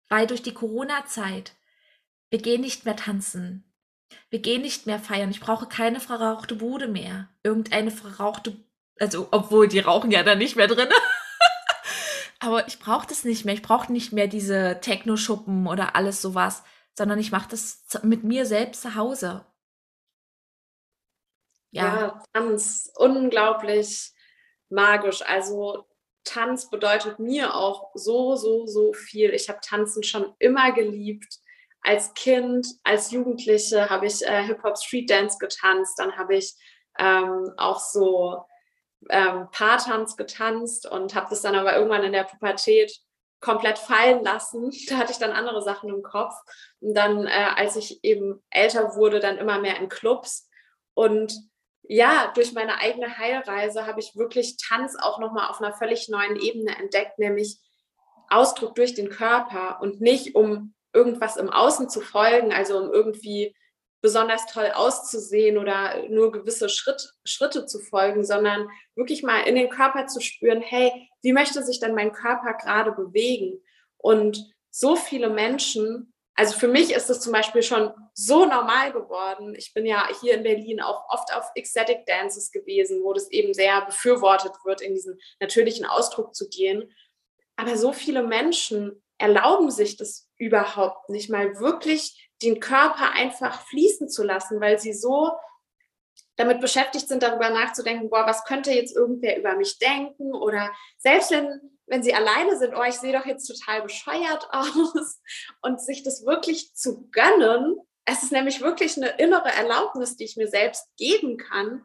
Weil durch die Corona-Zeit, wir gehen nicht mehr tanzen. Wir gehen nicht mehr feiern. Ich brauche keine verrauchte Bude mehr. Irgendeine verrauchte, also obwohl die rauchen ja da nicht mehr drin. Aber ich brauche das nicht mehr. Ich brauche nicht mehr diese Techno-Schuppen oder alles sowas, sondern ich mache das mit mir selbst zu Hause. Ja. ja, Tanz, unglaublich magisch. Also Tanz bedeutet mir auch so, so, so viel. Ich habe Tanzen schon immer geliebt. Als Kind, als Jugendliche habe ich äh, Hip-Hop Street Dance getanzt. Dann habe ich ähm, auch so ähm, Paartanz getanzt und habe das dann aber irgendwann in der Pubertät komplett fallen lassen. Da hatte ich dann andere Sachen im Kopf. Und dann, äh, als ich eben älter wurde, dann immer mehr in Clubs. Und ja, durch meine eigene Heilreise habe ich wirklich Tanz auch nochmal auf einer völlig neuen Ebene entdeckt, nämlich Ausdruck durch den Körper und nicht um irgendwas im Außen zu folgen, also um irgendwie besonders toll auszusehen oder nur gewisse Schritt, Schritte zu folgen, sondern wirklich mal in den Körper zu spüren, hey, wie möchte sich denn mein Körper gerade bewegen? Und so viele Menschen also für mich ist es zum Beispiel schon so normal geworden. Ich bin ja hier in Berlin auch oft auf Ecstatic Dances gewesen, wo das eben sehr befürwortet wird, in diesen natürlichen Ausdruck zu gehen. Aber so viele Menschen erlauben sich das überhaupt nicht mal wirklich den Körper einfach fließen zu lassen, weil sie so damit beschäftigt sind, darüber nachzudenken, boah, was könnte jetzt irgendwer über mich denken? Oder selbst wenn wenn sie alleine sind, oh, ich sehe doch jetzt total bescheuert aus und sich das wirklich zu gönnen. Es ist nämlich wirklich eine innere Erlaubnis, die ich mir selbst geben kann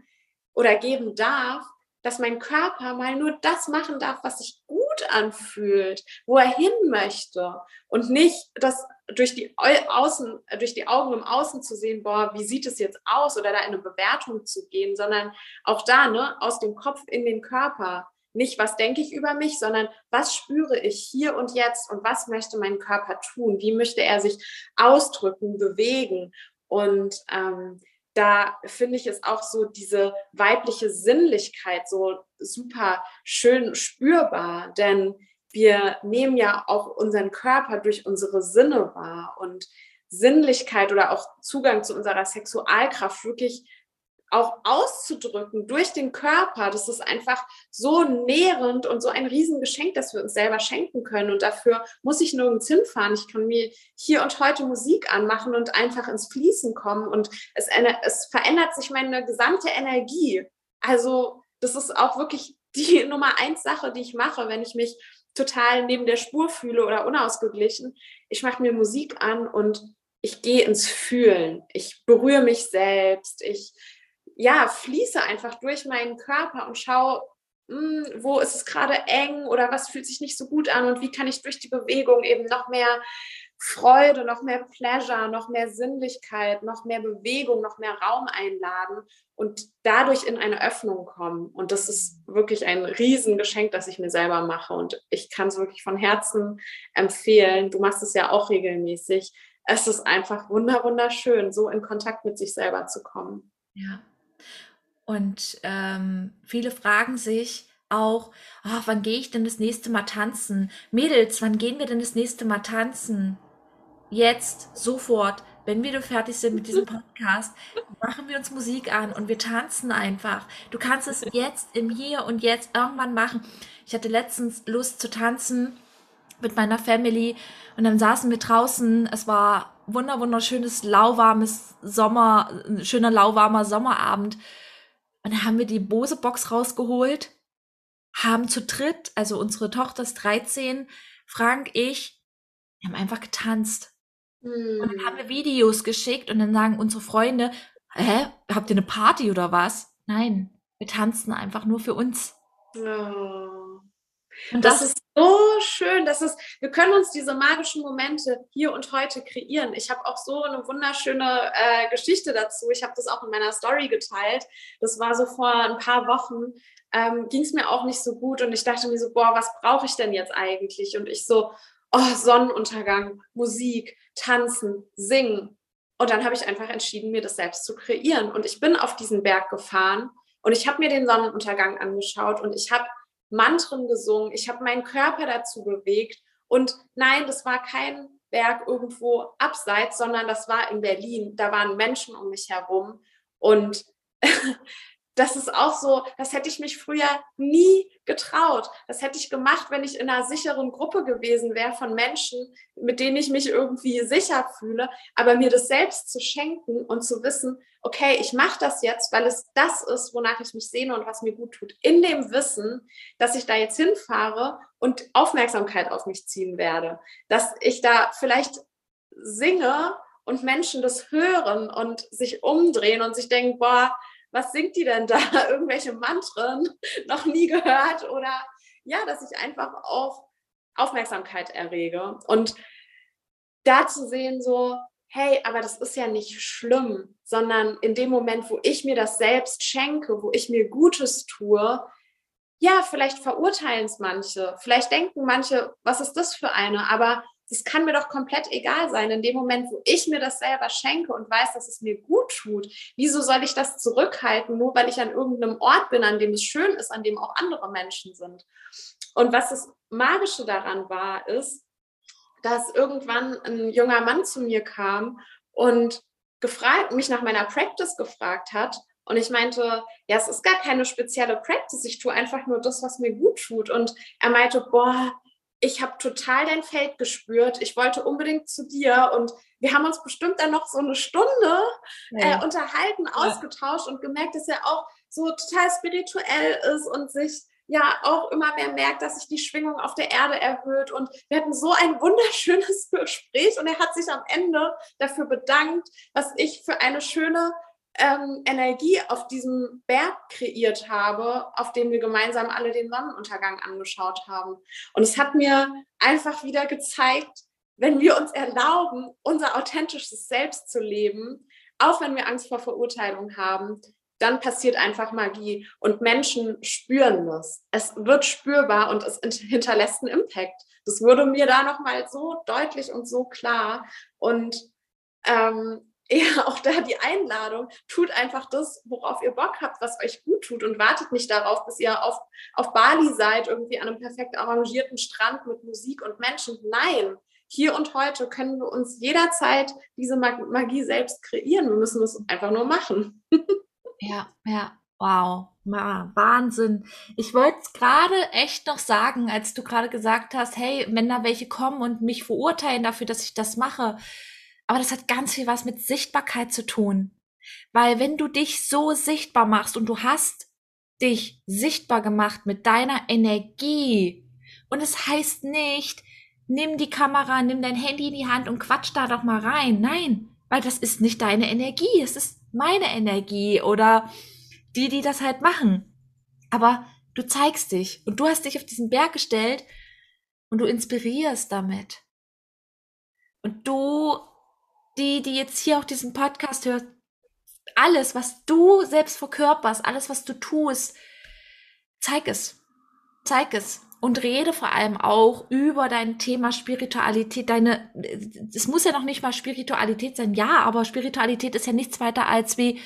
oder geben darf, dass mein Körper mal nur das machen darf, was sich gut anfühlt, wo er hin möchte und nicht das durch die Außen, durch die Augen im Außen zu sehen, boah, wie sieht es jetzt aus oder da in eine Bewertung zu gehen, sondern auch da, ne, aus dem Kopf in den Körper nicht, was denke ich über mich, sondern was spüre ich hier und jetzt und was möchte mein Körper tun? Wie möchte er sich ausdrücken, bewegen? Und ähm, da finde ich es auch so diese weibliche Sinnlichkeit so super schön spürbar, denn wir nehmen ja auch unseren Körper durch unsere Sinne wahr und Sinnlichkeit oder auch Zugang zu unserer Sexualkraft wirklich auch auszudrücken durch den Körper, das ist einfach so nährend und so ein Riesengeschenk, das wir uns selber schenken können. Und dafür muss ich nirgends hinfahren. Ich kann mir hier und heute Musik anmachen und einfach ins Fließen kommen. Und es, es verändert sich meine gesamte Energie. Also das ist auch wirklich die Nummer eins Sache, die ich mache, wenn ich mich total neben der Spur fühle oder unausgeglichen. Ich mache mir Musik an und ich gehe ins Fühlen. Ich berühre mich selbst. Ich ja, fließe einfach durch meinen Körper und schaue, hm, wo ist es gerade eng oder was fühlt sich nicht so gut an und wie kann ich durch die Bewegung eben noch mehr Freude, noch mehr Pleasure, noch mehr Sinnlichkeit, noch mehr Bewegung, noch mehr Raum einladen und dadurch in eine Öffnung kommen. Und das ist wirklich ein Riesengeschenk, das ich mir selber mache. Und ich kann es wirklich von Herzen empfehlen. Du machst es ja auch regelmäßig. Es ist einfach wunderschön, so in Kontakt mit sich selber zu kommen. Ja, und ähm, viele fragen sich auch, oh, wann gehe ich denn das nächste Mal tanzen? Mädels, wann gehen wir denn das nächste Mal tanzen? Jetzt, sofort, wenn wir fertig sind mit diesem Podcast, machen wir uns Musik an und wir tanzen einfach. Du kannst es jetzt im Hier und Jetzt irgendwann machen. Ich hatte letztens Lust zu tanzen mit meiner Family und dann saßen wir draußen. Es war wunder wunderschönes lauwarmes Sommer, schöner lauwarmer Sommerabend und dann haben wir die Bose-Box rausgeholt haben zu dritt, also unsere Tochter ist 13, Frank, ich, wir haben einfach getanzt. Mhm. Und dann haben wir Videos geschickt und dann sagen unsere Freunde, hä, habt ihr eine Party oder was? Nein, wir tanzen einfach nur für uns. Oh. Und das, das, ist so schön, dass es, wir können uns diese magischen Momente hier und heute kreieren. Ich habe auch so eine wunderschöne äh, Geschichte dazu. Ich habe das auch in meiner Story geteilt. Das war so vor ein paar Wochen. Ähm, Ging es mir auch nicht so gut und ich dachte mir so, boah, was brauche ich denn jetzt eigentlich? Und ich so, oh, Sonnenuntergang, Musik, Tanzen, Singen. Und dann habe ich einfach entschieden, mir das selbst zu kreieren. Und ich bin auf diesen Berg gefahren und ich habe mir den Sonnenuntergang angeschaut und ich habe Mantren gesungen, ich habe meinen Körper dazu bewegt. Und nein, das war kein Berg irgendwo abseits, sondern das war in Berlin. Da waren Menschen um mich herum. Und das ist auch so, das hätte ich mich früher nie getraut. Das hätte ich gemacht, wenn ich in einer sicheren Gruppe gewesen wäre von Menschen, mit denen ich mich irgendwie sicher fühle. Aber mir das selbst zu schenken und zu wissen, okay, ich mache das jetzt, weil es das ist, wonach ich mich sehne und was mir gut tut. In dem Wissen, dass ich da jetzt hinfahre und Aufmerksamkeit auf mich ziehen werde. Dass ich da vielleicht singe und Menschen das hören und sich umdrehen und sich denken, boah, was singt die denn da? Irgendwelche Mantren, noch nie gehört oder ja, dass ich einfach auch Aufmerksamkeit errege und da zu sehen so, hey, aber das ist ja nicht schlimm, sondern in dem Moment, wo ich mir das selbst schenke, wo ich mir Gutes tue, ja, vielleicht verurteilen es manche, vielleicht denken manche, was ist das für eine, aber das kann mir doch komplett egal sein. In dem Moment, wo ich mir das selber schenke und weiß, dass es mir gut tut, wieso soll ich das zurückhalten, nur weil ich an irgendeinem Ort bin, an dem es schön ist, an dem auch andere Menschen sind? Und was das Magische daran war, ist, dass irgendwann ein junger Mann zu mir kam und gefragt, mich nach meiner Practice gefragt hat. Und ich meinte, ja, es ist gar keine spezielle Practice. Ich tue einfach nur das, was mir gut tut. Und er meinte, boah, ich habe total dein Feld gespürt. Ich wollte unbedingt zu dir und wir haben uns bestimmt dann noch so eine Stunde ja. äh, unterhalten, ausgetauscht und gemerkt, dass er auch so total spirituell ist und sich ja auch immer mehr merkt, dass sich die Schwingung auf der Erde erhöht. Und wir hatten so ein wunderschönes Gespräch und er hat sich am Ende dafür bedankt, was ich für eine schöne ähm, Energie auf diesem Berg kreiert habe, auf dem wir gemeinsam alle den Sonnenuntergang angeschaut haben. Und es hat mir einfach wieder gezeigt, wenn wir uns erlauben, unser authentisches Selbst zu leben, auch wenn wir Angst vor Verurteilung haben, dann passiert einfach Magie und Menschen spüren das. Es wird spürbar und es hinterlässt einen Impact. Das wurde mir da nochmal so deutlich und so klar. Und ähm, eher auch da die Einladung, tut einfach das, worauf ihr Bock habt, was euch gut tut und wartet nicht darauf, bis ihr auf, auf Bali seid, irgendwie an einem perfekt arrangierten Strand mit Musik und Menschen. Nein, hier und heute können wir uns jederzeit diese Magie selbst kreieren. Wir müssen es einfach nur machen. ja, ja, wow. Wahnsinn. Ich wollte es gerade echt noch sagen, als du gerade gesagt hast, hey, wenn da welche kommen und mich verurteilen dafür, dass ich das mache, aber das hat ganz viel was mit Sichtbarkeit zu tun. Weil wenn du dich so sichtbar machst und du hast dich sichtbar gemacht mit deiner Energie, und es heißt nicht, nimm die Kamera, nimm dein Handy in die Hand und quatsch da doch mal rein. Nein, weil das ist nicht deine Energie, es ist meine Energie oder die, die das halt machen. Aber du zeigst dich und du hast dich auf diesen Berg gestellt und du inspirierst damit. Und du die, die jetzt hier auch diesen Podcast hört, alles, was du selbst verkörperst, alles, was du tust, zeig es. Zeig es. Und rede vor allem auch über dein Thema Spiritualität. Deine, es muss ja noch nicht mal Spiritualität sein. Ja, aber Spiritualität ist ja nichts weiter als wie,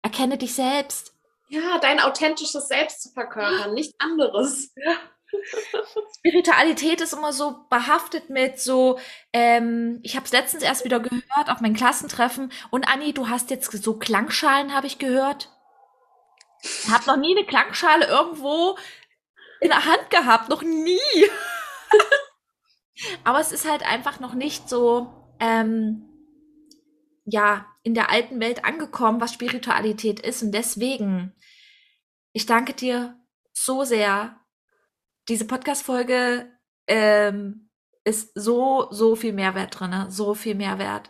erkenne dich selbst. Ja, dein authentisches Selbst zu verkörpern, nichts anderes. Ja. Spiritualität ist immer so behaftet mit so, ähm, ich habe es letztens erst wieder gehört auf meinem Klassentreffen. Und Anni, du hast jetzt so Klangschalen, habe ich gehört. Ich habe noch nie eine Klangschale irgendwo in der Hand gehabt, noch nie. Aber es ist halt einfach noch nicht so, ähm, ja, in der alten Welt angekommen, was Spiritualität ist. Und deswegen, ich danke dir so sehr diese Podcast-Folge ähm, ist so, so viel Mehrwert drin, so viel Mehrwert.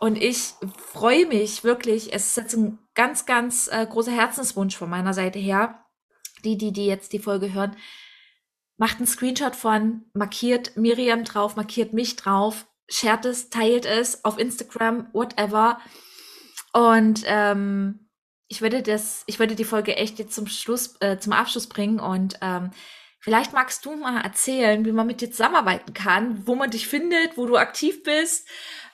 Und ich freue mich wirklich, es ist jetzt ein ganz, ganz äh, großer Herzenswunsch von meiner Seite her, die, die, die jetzt die Folge hören, macht einen Screenshot von, markiert Miriam drauf, markiert mich drauf, shared es, teilt es auf Instagram, whatever. Und ähm, ich würde das, ich würde die Folge echt jetzt zum Schluss, äh, zum Abschluss bringen und ähm, vielleicht magst du mal erzählen, wie man mit dir zusammenarbeiten kann, wo man dich findet, wo du aktiv bist.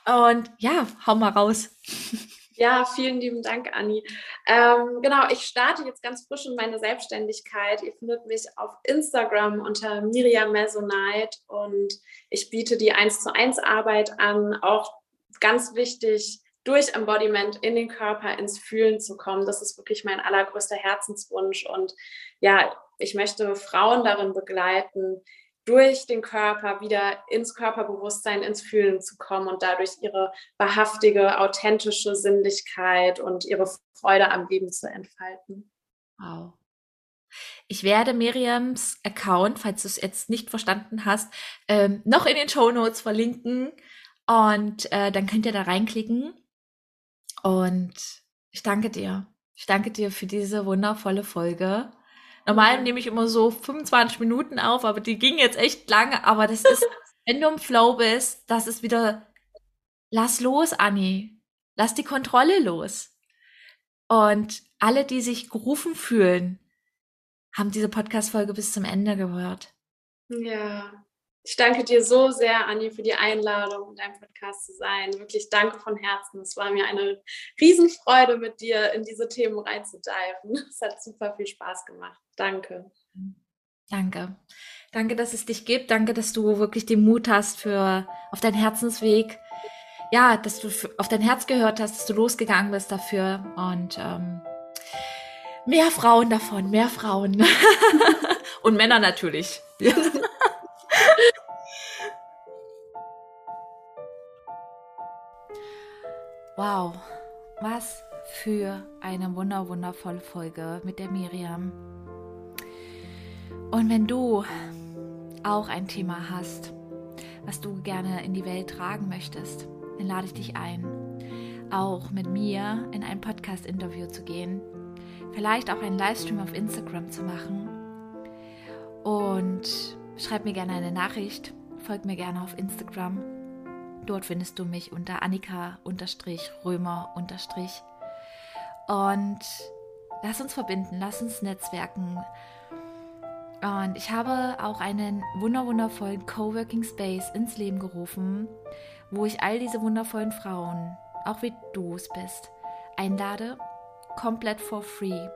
Und ja, hau mal raus. Ja, vielen lieben Dank, Anni. Ähm, genau, ich starte jetzt ganz frisch in meine Selbstständigkeit. Ihr findet mich auf Instagram unter Miriam Mesonite und ich biete die 1 zu 1 Arbeit an. Auch ganz wichtig, durch Embodiment in den Körper ins Fühlen zu kommen. Das ist wirklich mein allergrößter Herzenswunsch. Und ja, ich möchte Frauen darin begleiten, durch den Körper wieder ins Körperbewusstsein, ins Fühlen zu kommen und dadurch ihre wahrhaftige, authentische Sinnlichkeit und ihre Freude am Leben zu entfalten. Wow. Ich werde Miriams Account, falls du es jetzt nicht verstanden hast, ähm, noch in den Show Notes verlinken und äh, dann könnt ihr da reinklicken. Und ich danke dir. Ich danke dir für diese wundervolle Folge. Normal nehme ich immer so 25 Minuten auf, aber die ging jetzt echt lange. Aber das ist, wenn du im Flow bist, das ist wieder, lass los, Anni. Lass die Kontrolle los. Und alle, die sich gerufen fühlen, haben diese Podcast-Folge bis zum Ende gehört. Ja, ich danke dir so sehr, Anni, für die Einladung, in deinem Podcast zu sein. Wirklich danke von Herzen. Es war mir eine Riesenfreude, mit dir in diese Themen reinzudiven. Es hat super viel Spaß gemacht. Danke. Danke. Danke, dass es dich gibt. Danke, dass du wirklich den Mut hast für auf deinen Herzensweg. Ja, dass du auf dein Herz gehört hast, dass du losgegangen bist dafür. Und ähm, mehr Frauen davon, mehr Frauen. Und Männer natürlich. Wow, was für eine wunder wundervolle Folge mit der Miriam. Und wenn du auch ein Thema hast, was du gerne in die Welt tragen möchtest, dann lade ich dich ein, auch mit mir in ein Podcast-Interview zu gehen, vielleicht auch einen Livestream auf Instagram zu machen und schreib mir gerne eine Nachricht, folg mir gerne auf Instagram Dort findest du mich unter Annika-Römer- und lass uns verbinden, lass uns netzwerken. Und ich habe auch einen wunderwundervollen Coworking Space ins Leben gerufen, wo ich all diese wundervollen Frauen, auch wie du es bist, einlade, komplett for free,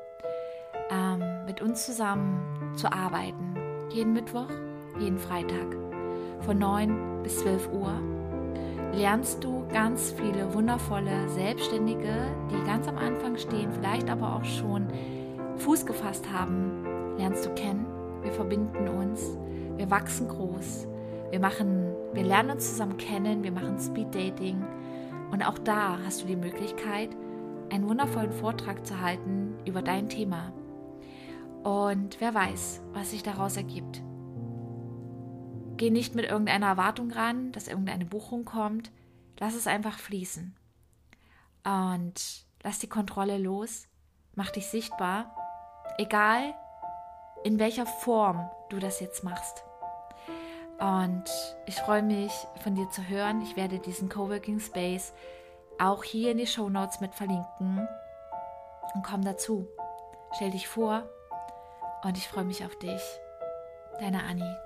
ähm, mit uns zusammen zu arbeiten. Jeden Mittwoch, jeden Freitag, von 9 bis 12 Uhr lernst du ganz viele wundervolle Selbstständige, die ganz am Anfang stehen, vielleicht aber auch schon Fuß gefasst haben, lernst du kennen. Wir verbinden uns, wir wachsen groß, wir machen, wir lernen uns zusammen kennen, wir machen Speed Dating und auch da hast du die Möglichkeit, einen wundervollen Vortrag zu halten über dein Thema. Und wer weiß, was sich daraus ergibt. Geh nicht mit irgendeiner Erwartung ran, dass irgendeine Buchung kommt. Lass es einfach fließen. Und lass die Kontrolle los. Mach dich sichtbar. Egal, in welcher Form du das jetzt machst. Und ich freue mich, von dir zu hören. Ich werde diesen Coworking Space auch hier in die Show Notes mit verlinken. Und komm dazu. Stell dich vor. Und ich freue mich auf dich. Deine Annie.